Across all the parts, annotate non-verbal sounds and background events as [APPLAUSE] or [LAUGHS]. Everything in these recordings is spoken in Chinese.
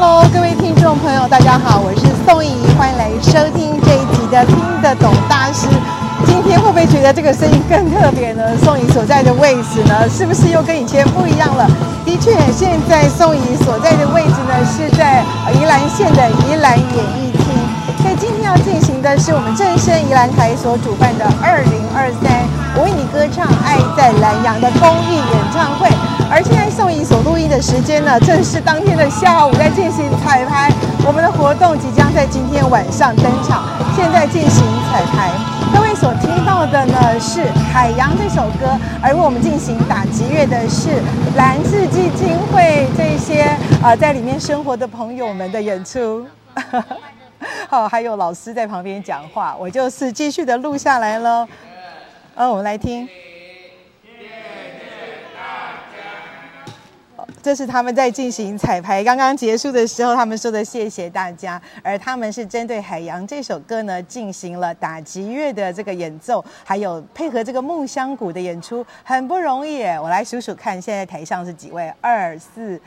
Hello，各位听众朋友，大家好，我是宋怡，欢迎来收听这一集的听得懂大师。今天会不会觉得这个声音更特别呢？宋怡所在的位置呢，是不是又跟以前不一样了？的确，现在宋怡所在的位置呢，是在宜兰县的宜兰演艺厅。所以今天要进行的是我们正声宜兰台所主办的二零二三“我为你歌唱，爱在南阳”的公益演唱会。而现在宋怡所录音的时间呢，正是当天的下午，在进行彩排。我们的活动即将在今天晚上登场，现在进行彩排。各位所听到的呢是《海洋》这首歌，而为我们进行打击乐的是兰智基金会这些啊、呃、在里面生活的朋友们的演出。[LAUGHS] 好，还有老师在旁边讲话，我就是继续的录下来喽。嗯，我们来听。这是他们在进行彩排，刚刚结束的时候，他们说的谢谢大家。而他们是针对《海洋》这首歌呢，进行了打击乐的这个演奏，还有配合这个木箱鼓的演出，很不容易。我来数数看，现在台上是几位？二、四、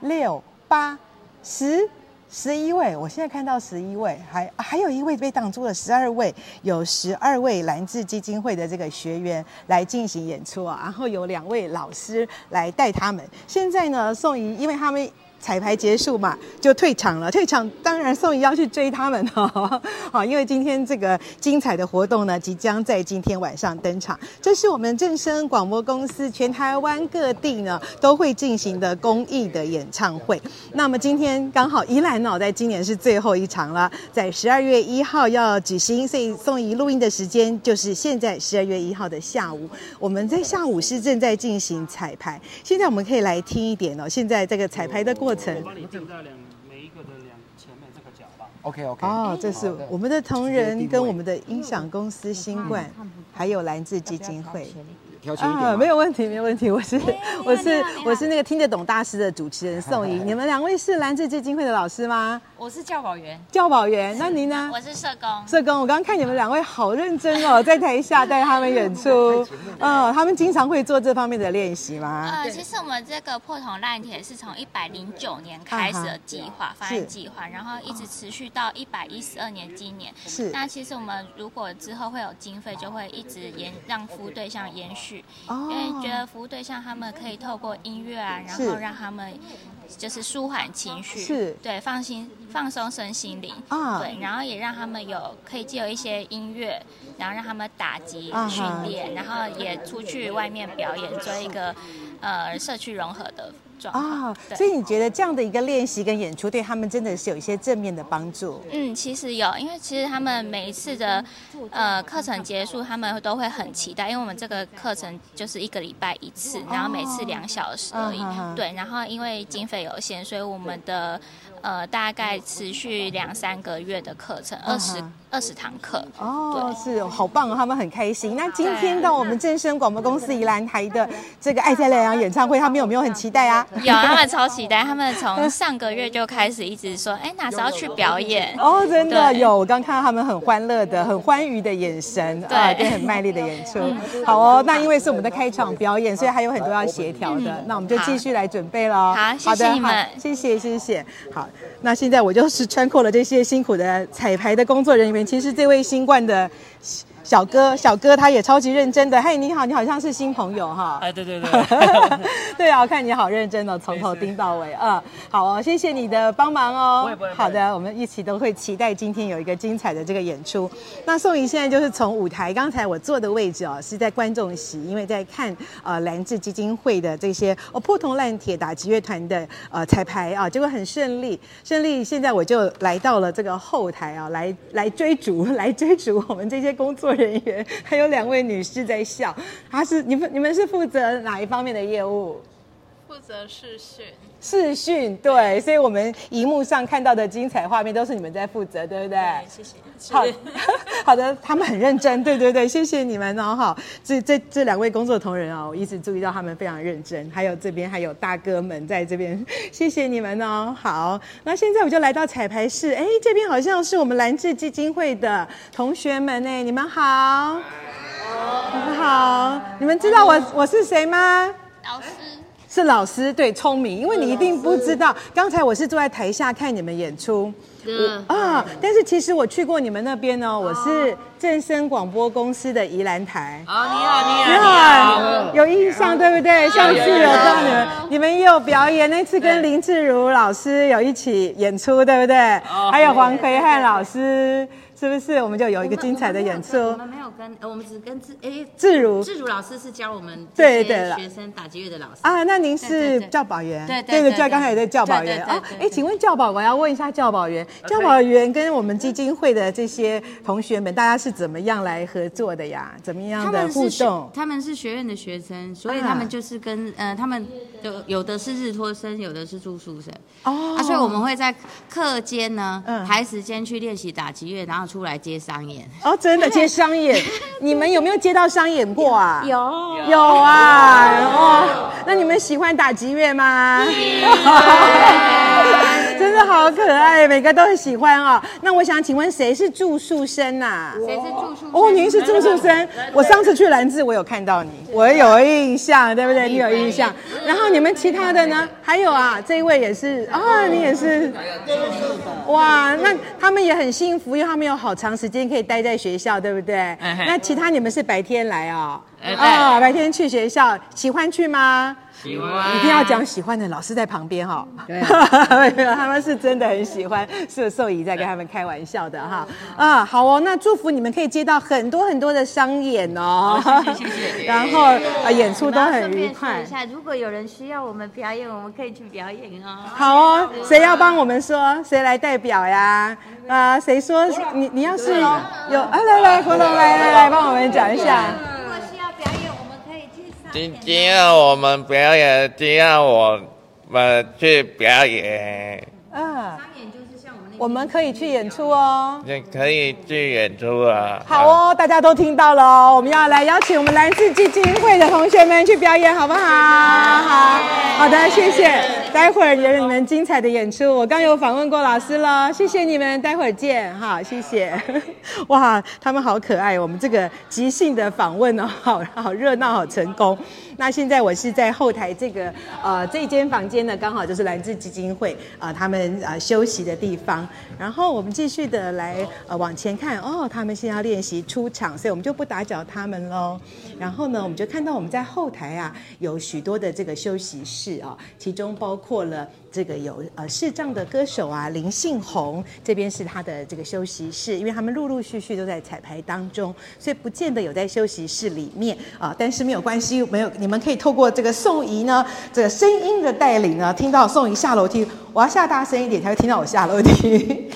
六、八、十。十一位，我现在看到十一位，还还有一位被挡住了，十二位，有十二位蓝智基金会的这个学员来进行演出啊，然后有两位老师来带他们。现在呢，宋怡，因为他们。彩排结束嘛，就退场了。退场，当然宋怡要去追他们哈。[LAUGHS] 好，因为今天这个精彩的活动呢，即将在今天晚上登场。这是我们正声广播公司全台湾各地呢都会进行的公益的演唱会。那么今天刚好依兰呢，在今年是最后一场了，在十二月一号要举行，所以宋怡录音的时间就是现在十二月一号的下午。我们在下午是正在进行彩排。现在我们可以来听一点哦。现在这个彩排的过。我帮你定在两每一个的两前面这个角吧。OK OK。哦，这是我们的同仁跟我们的音响公司新冠，还有蓝智基金会。啊，没有问题，没有问题。我是我是我是那个听得懂大师的主持人宋怡。[LAUGHS] 你们两位是蓝智基金会的老师吗？我是教保员。教保员，那您呢？我是社工。社工，我刚刚看你们两位好认真哦，[LAUGHS] 在台下带他们演出。嗯，他们经常会做这方面的练习吗？呃，其实我们这个破铜烂铁是从一百零九年开始的计划，发展计划，然后一直持续到一百一十二年今年。是。那其实我们如果之后会有经费，就会一直延让服务对象延续。因为觉得服务对象他们可以透过音乐啊，然后让他们就是舒缓情绪，是。对，放心放松身心灵。啊，对，然后也让他们有可以借由一些音乐，然后让他们打击训练，然后也出去外面表演，做一个呃社区融合的。啊、哦，所以你觉得这样的一个练习跟演出对他们真的是有一些正面的帮助？嗯，其实有，因为其实他们每一次的呃课程结束，他们都会很期待，因为我们这个课程就是一个礼拜一次，然后每次两小时而已。哦、对，然后因为经费有限，所以我们的呃大概持续两三个月的课程，二十二十堂课。哦，对是，好棒哦，他们很开心。那今天到我们正声广播公司宜兰台的这个爱在莱阳演唱会，他们有没有很期待啊？[LAUGHS] 有，他们超期待。他们从上个月就开始一直说，哎，哪时候去表演？哦，真的有。我刚看到他们很欢乐的、很欢愉的眼神，对，对，很卖力的演出。好哦，那因为是我们的开场表演，所以还有很多要协调的。那我们就继续来准备喽。好，谢谢你们，谢谢，谢谢。好，那现在我就是 [LAUGHS] 穿过了这些辛苦的彩排的工作人员。其实这位新冠的。小哥，小哥他也超级认真的。嘿，你好，你好像是新朋友哈。哎，对对对，[LAUGHS] 对啊，我看你好认真哦，从头盯到尾。嗯，好哦，谢谢你的帮忙哦。好的，我们一起都会期待今天有一个精彩的这个演出。那宋怡现在就是从舞台，刚才我坐的位置哦，是在观众席，因为在看呃蓝智基金会的这些哦破铜烂铁打击乐团的呃彩排啊，结果很顺利，顺利。现在我就来到了这个后台啊，来来追逐，[LAUGHS] 来追逐我们这些工作。人员人员还有两位女士在笑，她是你们你们是负责哪一方面的业务？负责视讯。视讯对，所以我们荧幕上看到的精彩画面都是你们在负责，对不对？对，谢谢。好，[LAUGHS] 好的，他们很认真，对对对，谢谢你们哦。好，这这这两位工作同仁哦，我一直注意到他们非常认真。还有这边还有大哥们在这边，[LAUGHS] 谢谢你们哦。好，那现在我就来到彩排室，哎，这边好像是我们蓝智基金会的同学们呢，你们好。你们好，你们知道我我是谁吗？老师是老师，对，聪明，因为你一定不知道。刚才我是坐在台下看你们演出，啊，但是其实我去过你们那边呢。我是正声广播公司的宜兰台。啊，你好，你好，你好，有印象对不对？上次有到你们，你们也有表演，那次跟林志如老师有一起演出，对不对？还有黄奎汉老师。是不是我们就有一个精彩的演出？我们没有跟，我们只跟志哎志如志如老师是教我们对对学生打击乐的老师啊。那您是教保员？对对对，刚才也在教保员啊。哎，请问教保，我要问一下教保员，教保员跟我们基金会的这些同学们，大家是怎么样来合作的呀？怎么样的互动？他们是学院的学生，所以他们就是跟呃，他们有有的是日托生，有的是住宿生哦。啊，所以我们会在课间呢排时间去练习打击乐，然后。出来接商演哦，真的接商演，[LAUGHS] 你们有没有接到商演过啊？有有啊，哦，那你们喜欢打击乐吗？真的好可爱，每个都很喜欢哦。那我想请问，谁是住宿生呐？谁是住宿生？哦，您是住宿生。我上次去兰智，我有看到你，我有印象，对不对？你有印象。然后你们其他的呢？还有啊，这一位也是啊，你也是。哇，那他们也很幸福，因为他们有。好长时间可以待在学校，对不对？那其他你们是白天来哦？啊，白天去学校，喜欢去吗？喜欢，一定要讲喜欢的。老师在旁边哈，对，[LAUGHS] 他们是真的很喜欢，是寿仪在跟他们开玩笑的哈。啊，好哦，那祝福你们可以接到很多很多的商演哦。谢谢谢谢。[LAUGHS] 然后啊，演出都很愉快。一下，如果有人需要我们表演，我们可以去表演哦。好哦，谁要帮我们说？谁来代表呀？啊，谁说你你要是有啊？来来，国龙来来来，帮我们讲一下。今天我们表演，今天我们去表演。啊，我们可以去演出哦。也可以去演出啊。好哦，大家都听到了哦。我们要来邀请我们兰智基金会的同学们去表演，好不好？好，好的，谢谢。待会儿有你们精彩的演出。我刚有访问过老师了，谢谢你们，待会儿见。好，谢谢。[LAUGHS] 哇，他们好可爱。我们这个即兴的访问哦，好好热闹，好成功。那现在我是在后台这个呃这间房间呢，刚好就是兰智基金会啊、呃、他们呃休息的地方。然后我们继续的来呃往前看哦，他们现在要练习出场，所以我们就不打搅他们喽。然后呢，我们就看到我们在后台啊有许多的这个休息室啊、其中包括了。这个有呃视障的歌手啊，林信宏这边是他的这个休息室，因为他们陆陆续续都在彩排当中，所以不见得有在休息室里面啊。但是没有关系，没有你们们可以透过这个宋怡呢这个声音的带领呢，听到宋怡下楼梯，我要下大声一点才会听到我下楼梯。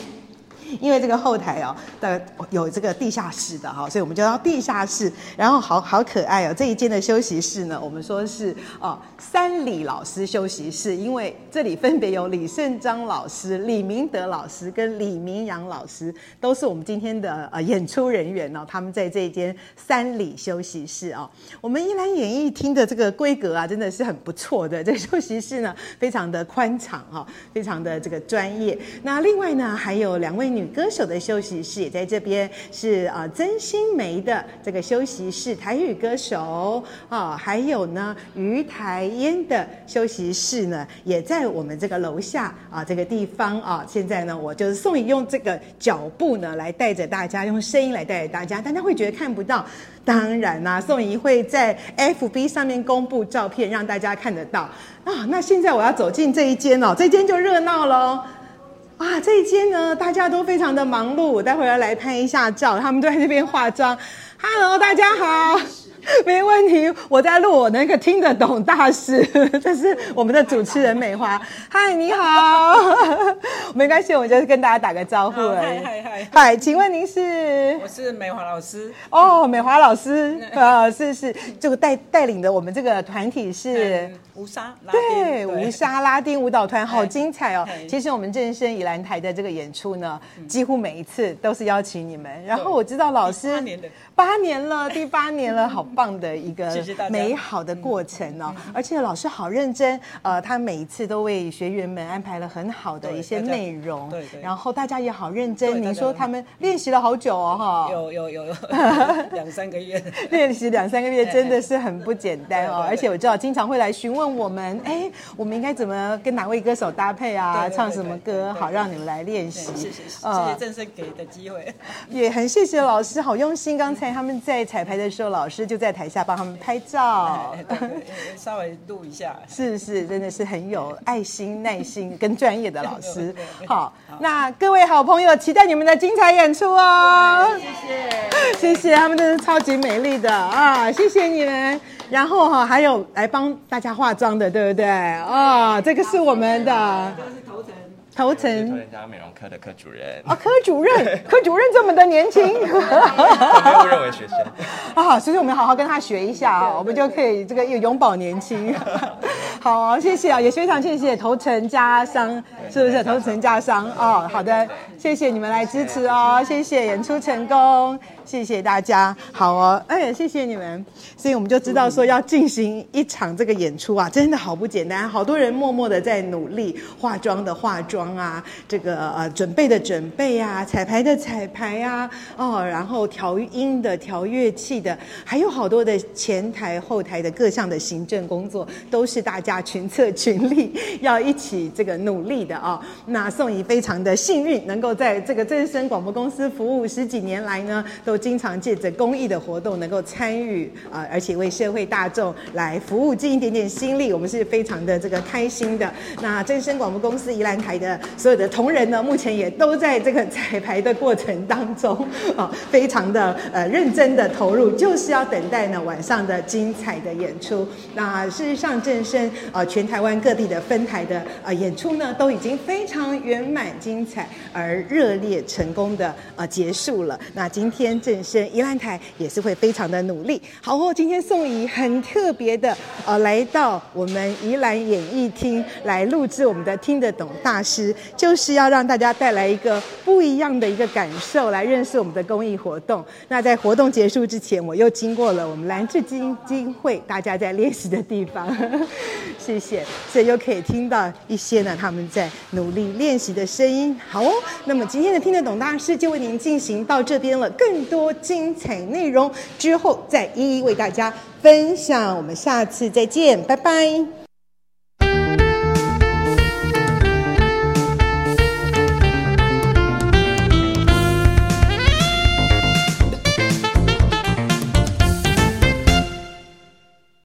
因为这个后台哦的有这个地下室的哈，所以我们就到地下室，然后好好可爱哦。这一间的休息室呢，我们说是哦三李老师休息室，因为这里分别有李胜章老师、李明德老师跟李明阳老师，都是我们今天的呃演出人员哦。他们在这一间三李休息室哦，我们依兰演艺厅的这个规格啊，真的是很不错的。这休息室呢，非常的宽敞哈，非常的这个专业。那另外呢，还有两位女。歌手的休息室也在这边，是啊，曾心梅的这个休息室，台语歌手啊，还有呢，于台烟的休息室呢，也在我们这个楼下啊，这个地方啊。现在呢，我就是宋仪用这个脚步呢，来带着大家，用声音来带着大家，大家会觉得看不到。当然啦、啊，宋仪会在 FB 上面公布照片，让大家看得到啊。那现在我要走进这一间哦，这间就热闹喽。哇，这一间呢，大家都非常的忙碌。我待会要来拍一下照，他们都在这边化妆。Hello，大家好。[LAUGHS] 没问题，我在录我那个听得懂大师，[LAUGHS] 这是我们的主持人美华。嗨，你好，[LAUGHS] 没关系，我就是跟大家打个招呼而已。嗨嗨嗨，嗨，请问您是？我是美华老师。哦，美华老师，呃，是是，这个带带领的我们这个团体是。吴沙拉丁，对，吴沙拉丁舞蹈团好精彩哦！其实我们正声宜兰台的这个演出呢，几乎每一次都是邀请你们。然后我知道老师八年，八年了，第八年了，好棒的一个美好的过程哦！而且老师好认真，呃，他每一次都为学员们安排了很好的一些内容，对对。然后大家也好认真，你说他们练习了好久哦，哈，有有有有两三个月，练习两三个月真的是很不简单哦！而且我知道经常会来询问。我们哎，我们应该怎么跟哪位歌手搭配啊？唱什么歌好让你们来练习？谢谢谢谢正声给的机会，也很谢谢老师，好用心。刚才他们在彩排的时候，老师就在台下帮他们拍照，对对对，[LAUGHS] 稍微录一下。是是，真的是很有爱心、耐心跟专业的老师。[LAUGHS] 好，那各位好朋友，期待你们的精彩演出哦！谢谢 [LAUGHS] 谢谢，他们真是超级美丽的啊！谢谢你们。然后哈，还有来帮大家化妆的，对不对？啊，这个是我们的。头层，头人家美容科的科主任啊，科主任，科主任这么的年轻，学生。[LAUGHS] 啊，所以我们好好跟他学一下啊，我们就可以这个永葆年轻。[LAUGHS] 好，谢谢啊，也非常谢谢头层家商，是不是？头层家商哦，好的，谢谢你们来支持哦，谢谢，演出成功，谢谢大家，好哦，哎，谢谢你们，所以我们就知道说要进行一场这个演出啊，真的好不简单，好多人默默的在努力，化妆的化妆。啊，这个呃，准备的准备啊，彩排的彩排啊，哦，然后调音的调乐器的，还有好多的前台后台的各项的行政工作，都是大家群策群力，要一起这个努力的啊、那宋怡非常的幸运，能够在这个正声广播公司服务十几年来呢，都经常借着公益的活动能够参与啊、而且为社会大众来服务，尽一点点心力，我们是非常的这个开心的。那正声广播公司宜兰台的。所有的同仁呢，目前也都在这个彩排的过程当中 [LAUGHS] 啊，非常的呃认真的投入，就是要等待呢晚上的精彩的演出。那事实上，正声啊，全台湾各地的分台的呃演出呢，都已经非常圆满精彩而热烈成功的呃结束了。那今天正声宜兰台也是会非常的努力。好哦，今天宋怡很特别的呃来到我们宜兰演艺厅来录制我们的听得懂大师。就是要让大家带来一个不一样的一个感受，来认识我们的公益活动。那在活动结束之前，我又经过了我们兰智基金会大家在练习的地方，[LAUGHS] 谢谢，所以又可以听到一些呢他们在努力练习的声音。好哦，那么今天的听得懂大师就为您进行到这边了，更多多精彩内容之后再一一为大家分享。我们下次再见，拜拜。